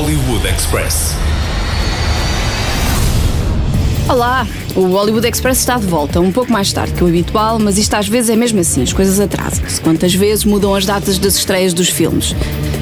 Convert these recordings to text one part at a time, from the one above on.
Hollywood Express. Olá, o Hollywood Express está de volta, um pouco mais tarde que o habitual, mas isto às vezes é mesmo assim, as coisas atrasam-se. Quantas vezes mudam as datas das estreias dos filmes?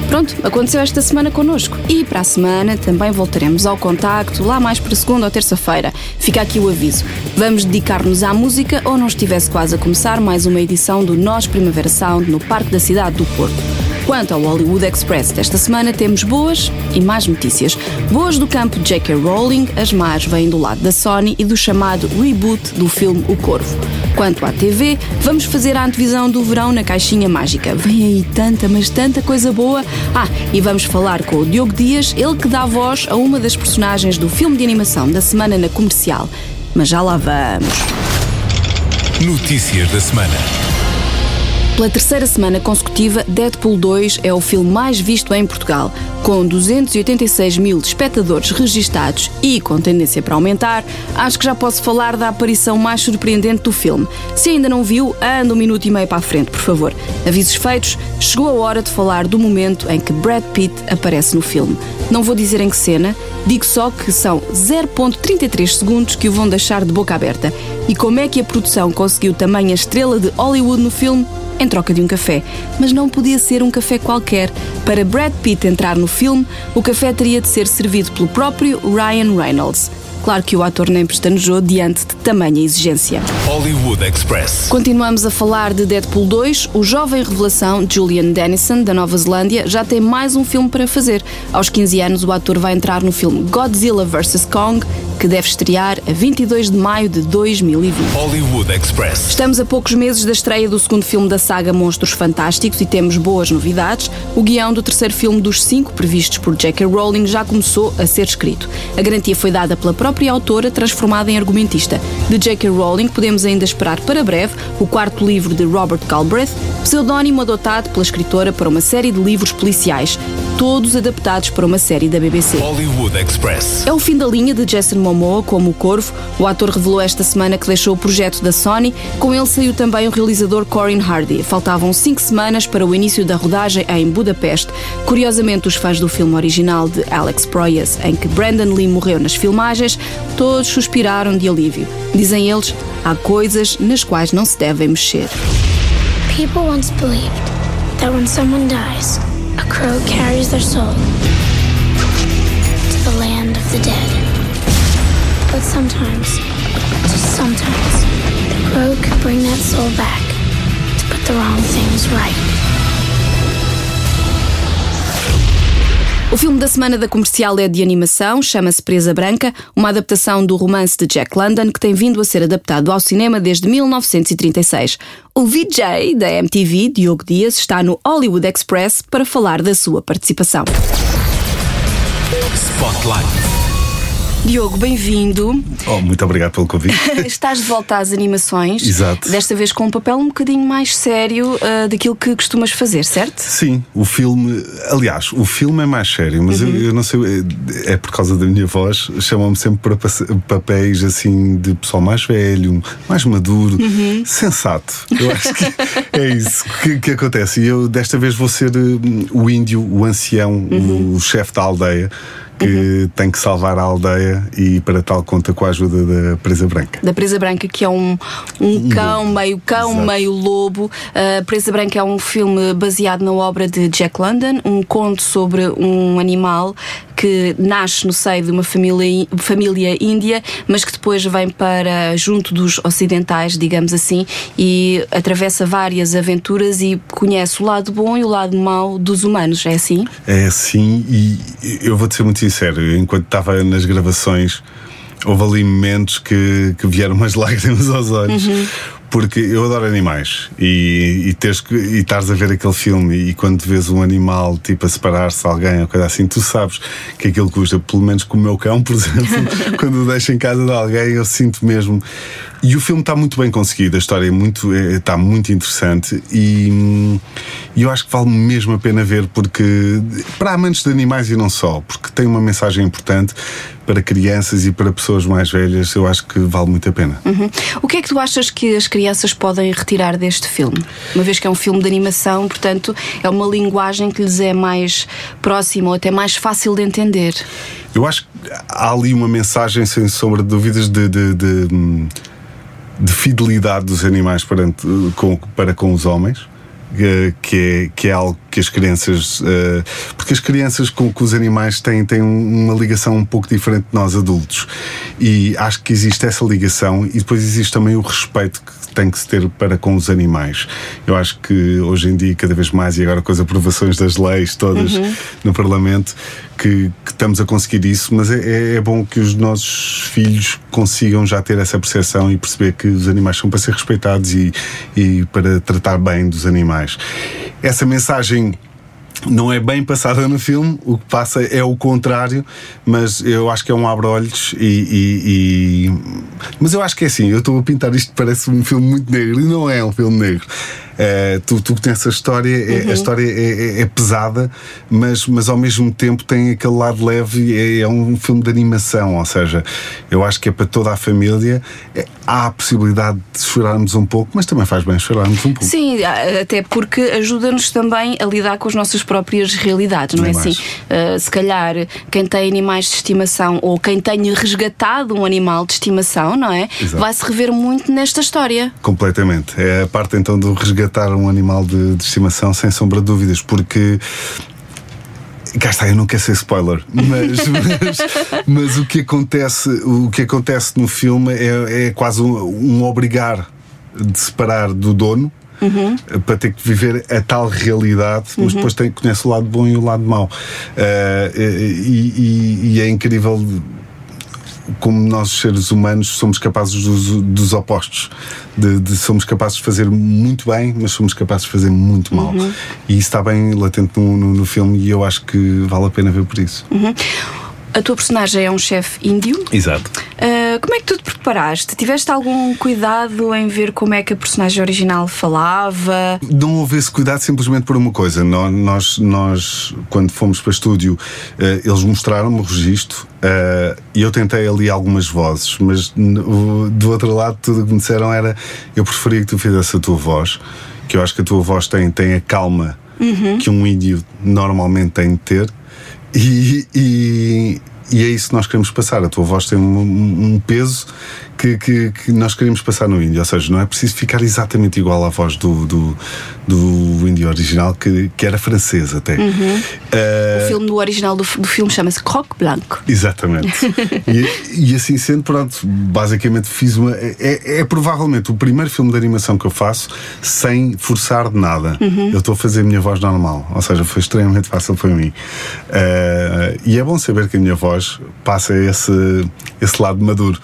Pronto, aconteceu esta semana connosco. E para a semana também voltaremos ao contacto, lá mais para segunda ou terça-feira. Fica aqui o aviso. Vamos dedicar-nos à música ou não estivesse quase a começar mais uma edição do Nós Primavera Sound no Parque da Cidade do Porto. Quanto ao Hollywood Express desta semana, temos boas e más notícias. Boas do campo de J.K. Rowling, as más vêm do lado da Sony e do chamado reboot do filme O Corvo. Quanto à TV, vamos fazer a antevisão do verão na caixinha mágica. Vem aí tanta, mas tanta coisa boa. Ah, e vamos falar com o Diogo Dias, ele que dá voz a uma das personagens do filme de animação da semana na comercial. Mas já lá vamos. Notícias da semana. Pela terceira semana consecutiva, Deadpool 2 é o filme mais visto em Portugal. Com 286 mil espectadores registados e com tendência para aumentar, acho que já posso falar da aparição mais surpreendente do filme. Se ainda não viu, anda um minuto e meio para a frente, por favor. Avisos feitos, chegou a hora de falar do momento em que Brad Pitt aparece no filme. Não vou dizer em que cena, digo só que são 0.33 segundos que o vão deixar de boca aberta. E como é que a produção conseguiu tamanha estrela de Hollywood no filme? em troca de um café. Mas não podia ser um café qualquer. Para Brad Pitt entrar no filme, o café teria de ser servido pelo próprio Ryan Reynolds. Claro que o ator nem pestanejou diante de tamanha exigência. Hollywood Express. Continuamos a falar de Deadpool 2. O jovem revelação Julian Dennison, da Nova Zelândia, já tem mais um filme para fazer. Aos 15 anos, o ator vai entrar no filme Godzilla vs. Kong, que deve estrear a 22 de maio de 2020. Hollywood Express. Estamos a poucos meses da estreia do segundo filme da saga Monstros Fantásticos e temos boas novidades. O guião do terceiro filme dos cinco previstos por J.K. Rowling já começou a ser escrito. A garantia foi dada pela própria autora, transformada em argumentista. De J.K. Rowling podemos ainda esperar para breve o quarto livro de Robert Galbraith, pseudónimo adotado pela escritora para uma série de livros policiais, todos adaptados para uma série da BBC. Hollywood Express. É o fim da linha de Jason Momoa como o Corvo. O ator revelou esta semana que deixou o projeto da Sony. Com ele saiu também o realizador Corin Hardy. Faltavam cinco semanas para o início da rodagem em Budapeste. Curiosamente, os fãs do filme original de Alex Proyas, em que Brandon Lee morreu nas filmagens, todos suspiraram de alívio. Dizem eles, há coisas nas quais não se devem mexer. People once believed that when someone dies, a crow carries their soul to the land of the dead. But sometimes, just sometimes, the crow could bring that soul back to put the wrong things right. O filme da semana da comercial é de animação, chama-se Presa Branca, uma adaptação do romance de Jack London que tem vindo a ser adaptado ao cinema desde 1936. O VJ da MTV, Diogo Dias, está no Hollywood Express para falar da sua participação. Spotlight. Diogo, bem-vindo. Oh, muito obrigado pelo convite. Estás de volta às animações. Exato. Desta vez com um papel um bocadinho mais sério uh, daquilo que costumas fazer, certo? Sim, o filme. Aliás, o filme é mais sério, mas Uhum. eu, eu não sei. É, é por causa da minha voz. Chamam-me sempre para papéis assim de pessoal mais velho, mais maduro, Uhum. sensato. Eu acho que é isso que, que acontece. E eu desta vez vou ser hum, o índio, o ancião, Uhum. o chefe da aldeia. Que tem que salvar a aldeia e para tal conta com a ajuda da presa branca. da Presa Branca, que é um, um cão, meio cão, Exato. meio lobo. A Presa Branca é um filme baseado na obra de Jack London, um conto sobre um animal que nasce no seio de uma família, família índia, mas que depois vem para junto dos ocidentais, digamos assim, e atravessa várias aventuras e conhece o lado bom e o lado mau dos humanos. É assim? É assim, e eu vou-te ser muito sincero, enquanto estava nas gravações, houve ali momentos que, que vieram umas lágrimas aos olhos. Porque eu adoro animais e, e, teres e estares a ver aquele filme e quando vês um animal tipo a separar-se de alguém ou coisa assim, tu sabes que aquilo custa, pelo menos com o meu cão, por exemplo, quando o deixo em casa de alguém, eu sinto mesmo. E o filme está muito bem conseguido, a história é muito, é- está muito interessante e, hum, e eu acho que vale mesmo a pena ver porque para amantes de animais e não só, porque tem uma mensagem importante. para crianças e para pessoas mais velhas, eu acho que vale muito a pena. Uhum. O que é que tu achas que as crianças podem retirar deste filme? Uma vez que é um filme de animação, portanto, é uma linguagem que lhes é mais próxima ou até mais fácil de entender. Eu acho que há ali uma mensagem, sem sombra de dúvidas, de, de, de, de fidelidade dos animais perante, com, para com os homens. eh, Que é, que é algo que as crianças. eh, Porque as crianças com, com os animais têm, têm uma ligação um pouco diferente de nós adultos. E acho que existe essa ligação e depois existe também o respeito que tem que se ter para com os animais. Eu acho que hoje em dia, cada vez mais, e agora com as aprovações das leis todas no Parlamento, que, que estamos a conseguir isso, mas é, é- é bom que os nossos filhos consigam já ter essa percepção e perceber que os animais são para ser respeitados e, e para tratar bem dos animais. Essa mensagem não é bem passada no filme, o que passa é o contrário, mas eu acho que é um abre-olhos e, e- e- Mas eu acho que é assim, eu estou a pintar isto parece um filme muito negro e não é um filme negro. Eh, tu, tu tens essa história, é- a história é, é- é pesada, mas, mas ao mesmo tempo tem aquele lado leve, é, é um filme de animação, ou seja, eu acho que é para toda a família. É- há a possibilidade de chorarmos um pouco, mas também faz bem chorarmos um pouco. Sim, até porque ajuda-nos também a lidar com as nossas próprias realidades, não é Nem assim? mais. Uh, se calhar quem tem animais de estimação ou quem tenha resgatado um animal de estimação, não é? Vai se rever muito nesta história. Completamente. É a parte então do resgatar um animal de, de estimação, sem sombra de dúvidas, porque. Cá está, eu não quero ser spoiler, mas, mas, mas o, que acontece, o que acontece no filme é, é quase um, um obrigar de separar do dono para ter que viver a tal realidade, mas depois tem, conhece o lado bom e o lado mau. Ah, e, e- e é incrível como nós, seres humanos, somos capazes dos, dos opostos. De, de- somos capazes de fazer muito bem, mas somos capazes de fazer muito mal. E isso está bem latente no, no- no filme e eu acho que vale a pena ver por isso. A tua personagem é um chefe índio. Exato. Uh, como é que tu te preparaste? Tiveste algum cuidado em ver como é que a personagem original falava? Não houve esse cuidado simplesmente por uma coisa. Nó- Nós, nós quando fomos para estúdio, eh, eles mostraram-me o registro eh, e eu tentei ali algumas vozes, mas do outro lado, tudo o que me disseram era: eu preferia que tu fizesse a tua voz, que eu acho que a tua voz tem, tem a calma que um índio normalmente tem de ter. E, e, e é isso que nós queremos passar. A tua voz tem um, um peso que, que, que nós queremos passar no índio. Ou seja, não é preciso ficar exatamente igual à voz do, do, do índio original, que, que era francês até. Eh, O filme do original do, do filme chama-se Croque Blanco. Exatamente. e, e assim sendo, pronto, basicamente fiz uma. É, é provavelmente o primeiro filme de animação que eu faço sem forçar de nada. Eu estou a fazer a minha voz normal. Ou seja, foi extremamente fácil para mim. Eh, e é bom saber que a minha voz passa esse, esse lado maduro.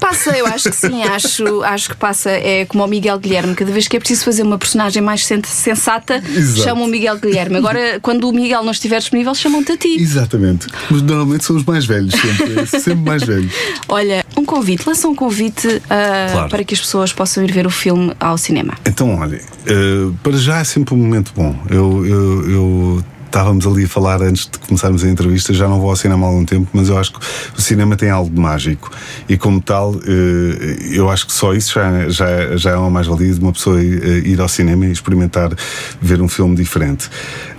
Passa, eu acho que sim, acho, acho que passa. É como o Miguel Guilherme. Cada vez que é preciso fazer uma personagem mais sen- sensata, Exato. chamam o Miguel Guilherme. Agora, quando o Miguel não estiver disponível, chamam-te a ti. Exatamente. Mas normalmente são os mais velhos, sempre, sempre mais velhos. Olha, um convite, lança um convite ah, Claro. para que as pessoas possam ir ver o filme ao cinema. Então, olha, eh, para já é sempre um momento bom. Eu, eu, eu- estávamos ali a falar antes de começarmos a entrevista, já não vou ao cinema há algum tempo, mas eu acho que o cinema tem algo de mágico. E como tal, eh, eu acho que só isso já, já, já é uma mais-valia de uma pessoa eh, ir ao cinema e experimentar ver um filme diferente.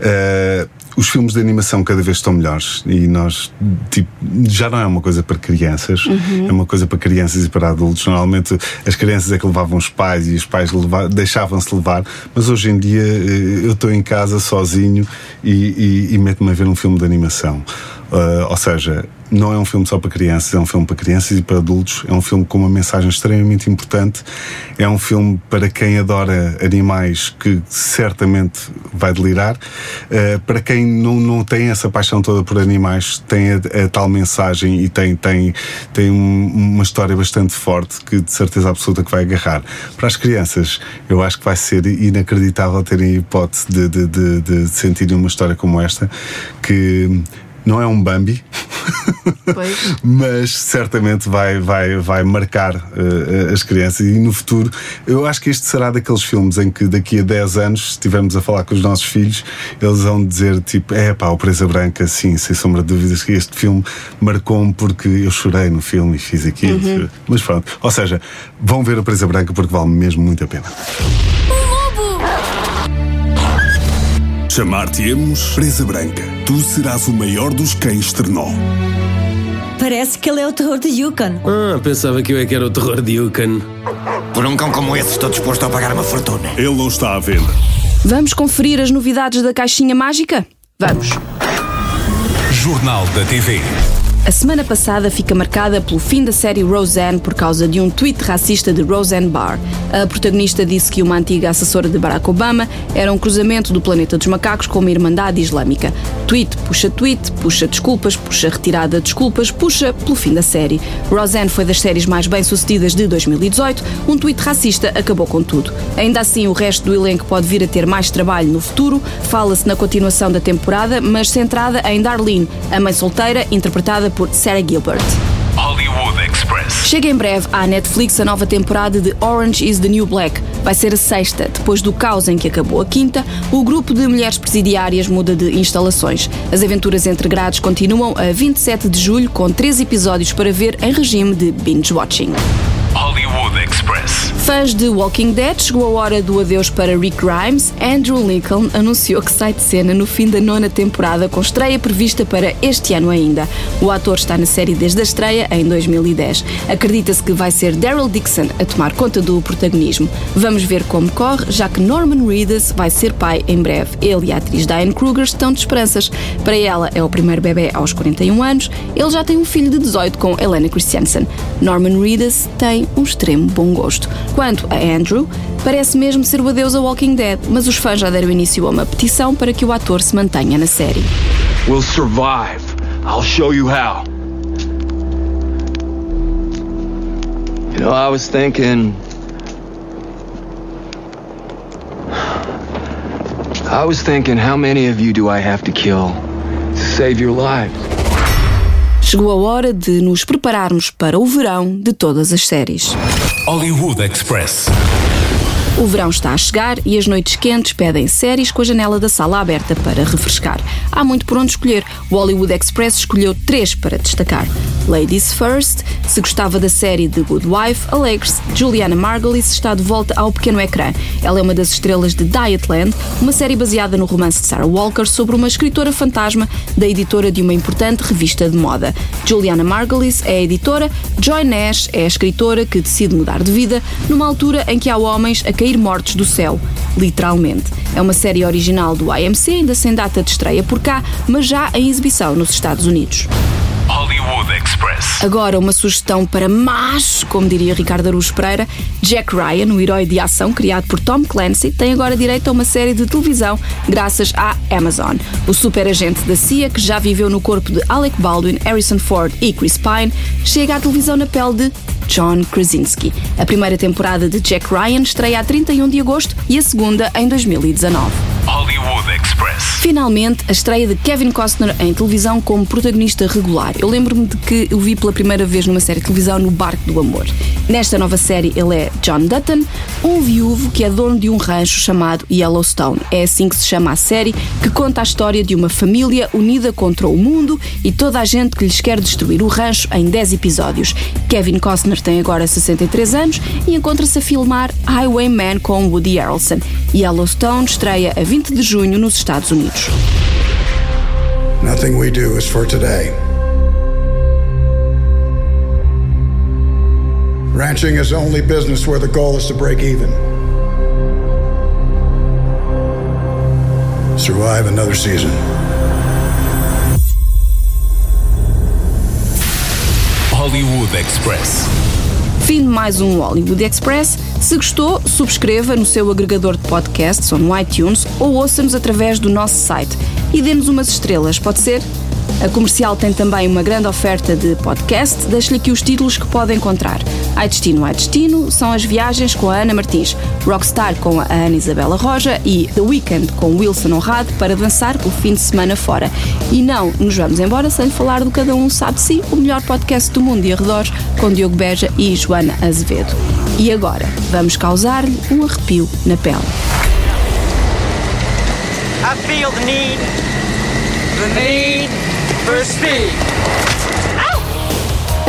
Eh, os filmes de animação cada vez estão melhores e nós, tipo, já não é uma coisa para crianças, é uma coisa para crianças e para adultos. Normalmente as crianças é que levavam os pais e os pais deixavam-se levar, mas hoje em dia eh, eu estou em casa sozinho e, e, e meto-me a ver um filme de animação. Ah, ou seja, não é um filme só para crianças, é um filme para crianças e para adultos. É um filme com uma mensagem extremamente importante. É um filme para quem adora animais que certamente vai delirar. Uh, para quem não, não tem essa paixão toda por animais, tem a, a tal mensagem e tem, tem, tem um- uma história bastante forte que de certeza absoluta que vai agarrar. Para as crianças, eu acho que vai ser inacreditável terem a hipótese de, de, de, de uma história como esta que Não é um Bambi. Pois. mas certamente vai, vai, vai marcar uh, as crianças e no futuro eu acho que este será daqueles filmes em que daqui a 10 anos, se estivermos a falar com os nossos filhos, eles vão dizer tipo, é pá, o Presa Branca, sim, sem sombra de dúvidas que este filme marcou-me porque eu chorei no filme e fiz aquilo. Uhum. Mas pronto, ou seja, vão ver a Presa Branca porque vale mesmo muito a pena. Chamar-te-emos Presa Branca. Tu serás o maior dos cães Ternó. Parece que ele é o terror de Yukon. Ah, pensava que eu é que era o terror de Yukon. Por um cão como esse, estou disposto a pagar uma fortuna. Ele não está à venda. Vamos conferir as novidades da caixinha mágica? Vamos! Jornal da TV. A semana passada fica marcada pelo fim da série Roseanne por causa de um tweet racista de Roseanne Barr. A protagonista disse que uma antiga assessora de Barack Obama era um cruzamento do planeta dos macacos com uma irmandade islâmica. Tweet puxa tweet, puxa desculpas, puxa retirada de desculpas, puxa pelo fim da série. Roseanne foi das séries mais bem-sucedidas de 2018. Um tweet racista acabou com tudo. Ainda assim, o resto do elenco pode vir a ter mais trabalho no futuro. Fala-se na continuação da temporada, mas centrada em Darlene, a mãe solteira, interpretada por Sarah Gilbert. Hollywood Express. Chega em breve à Netflix a nova temporada de Orange is the New Black. Vai ser a sexta. Depois do caos em que acabou a quinta, o grupo de mulheres presidiárias muda de instalações. As aventuras entre grades continuam a 27 de julho, com três episódios para ver em regime de binge-watching. Hollywood Express. Fãs de Walking Dead, chegou a hora do adeus para Rick Grimes. Andrew Lincoln anunciou que sai de cena no fim da nona temporada, com estreia prevista para este ano ainda. O ator está na série desde a estreia, em 2010. Acredita-se que vai ser Daryl Dixon a tomar conta do protagonismo. Vamos ver como corre, já que Norman Reedus vai ser pai em breve. Ele e a atriz Diane Kruger estão de esperanças. Para ela, é o primeiro bebê aos 41 anos. Ele já tem um filho de 18 com Helena Christensen. Norman Reedus tem um extremo bom gosto. Quanto a Andrew, parece mesmo ser o adeus a Walking Dead, mas os fãs já deram início a uma petição para que o ator se mantenha na série. We'll survive. I'll show you how. You know, I was thinking. I was thinking, how many of you do I have to kill to save your lives? Chegou a hora de nos prepararmos para o verão de todas as séries. Hollywood Express. O verão está a chegar e as noites quentes pedem séries com a janela da sala aberta para refrescar. Há muito por onde escolher. O Hollywood Express escolheu três para destacar. Ladies First, se gostava da série The Good Wife, alegre-se. Juliana Margulies está de volta ao pequeno ecrã. Ela é uma das estrelas de Dietland, uma série baseada no romance de Sarah Walker sobre uma escritora fantasma da editora de uma importante revista de moda. Juliana Margulies é a editora, Joy Nash é a escritora que decide mudar de vida numa altura em que há homens a cair mortos do céu, literalmente. É uma série original do AMC, ainda sem data de estreia por cá, mas já em exibição nos Estados Unidos. Hollywood Express. Agora uma sugestão para mais, como diria Ricardo Aruz Pereira, Jack Ryan, o herói de ação criado por Tom Clancy, tem agora direito a uma série de televisão graças à Amazon. O super agente da CIA, que já viveu no corpo de Alec Baldwin, Harrison Ford e Chris Pine, chega à televisão na pele de John Krasinski. A primeira temporada de Jack Ryan estreia a 31 de agosto e a segunda em 2019. Hollywood Express. Finalmente, a estreia de Kevin Costner em televisão como protagonista regular. Eu lembro-me de que o vi pela primeira vez numa série de televisão no Barco do Amor. Nesta nova série, ele é John Dutton, um viúvo que é dono de um rancho chamado Yellowstone. É assim que se chama a série, que conta a história de uma família unida contra o mundo e toda a gente que lhes quer destruir o rancho em 10 episódios. Kevin Costner tem agora 63 anos e encontra-se a filmar Highwayman com Woody Harrelson. Yellowstone estreia a 20 de junho nos Estados Unidos. Nothing we do is for today. Ranching is only business where the goal is to break even. Survive another season. Hollywood Express. Fim de mais um Hollywood Express. Se gostou, subscreva no seu agregador de podcasts ou no iTunes ou ouça-nos através do nosso site e dê-nos umas estrelas, pode ser? A comercial tem também uma grande oferta de podcast. Deixo-lhe aqui os títulos que pode encontrar. Ai Destino, Ai Destino são as viagens com a Ana Martins, Rockstar com a Ana Isabela Roja e The Weekend com Wilson Honrado para dançar o fim de semana fora. E não nos vamos embora sem falar do Cada Um Sabe Si, o melhor podcast do mundo e arredores, com Diogo Beja e Joana Azevedo. E agora, vamos causar-lhe um arrepio na pele. I feel the need, the need for speed.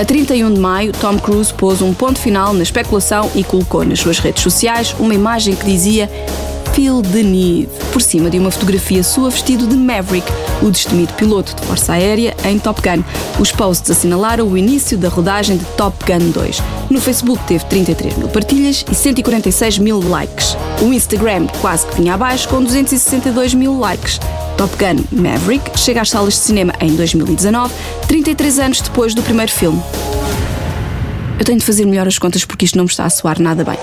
A 31 de maio, Tom Cruise pôs um ponto final na especulação e colocou nas suas redes sociais uma imagem que dizia Feel the Need, por cima de uma fotografia sua vestido de Maverick, o destemido piloto de força aérea em Top Gun. Os posts assinalaram o início da rodagem de Top Gun 2. No Facebook teve 33 mil partilhas e 146 mil likes. O Instagram quase que vinha abaixo com 262 mil likes. Top Gun Maverick chega às salas de cinema em 2019, 33 anos depois do primeiro filme. Eu tenho de fazer melhor as contas porque isto não me está a soar nada bem.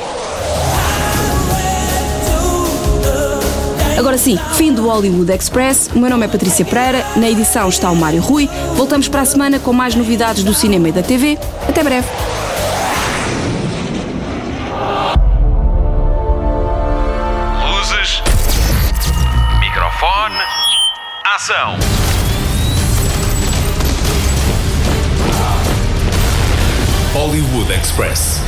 Agora sim, fim do Hollywood Express. O meu nome é Patrícia Pereira, na edição está o Mário Rui. Voltamos para a semana com mais novidades do cinema e da TV. Até breve. Luzes. Microfone. Ação. Hollywood Express.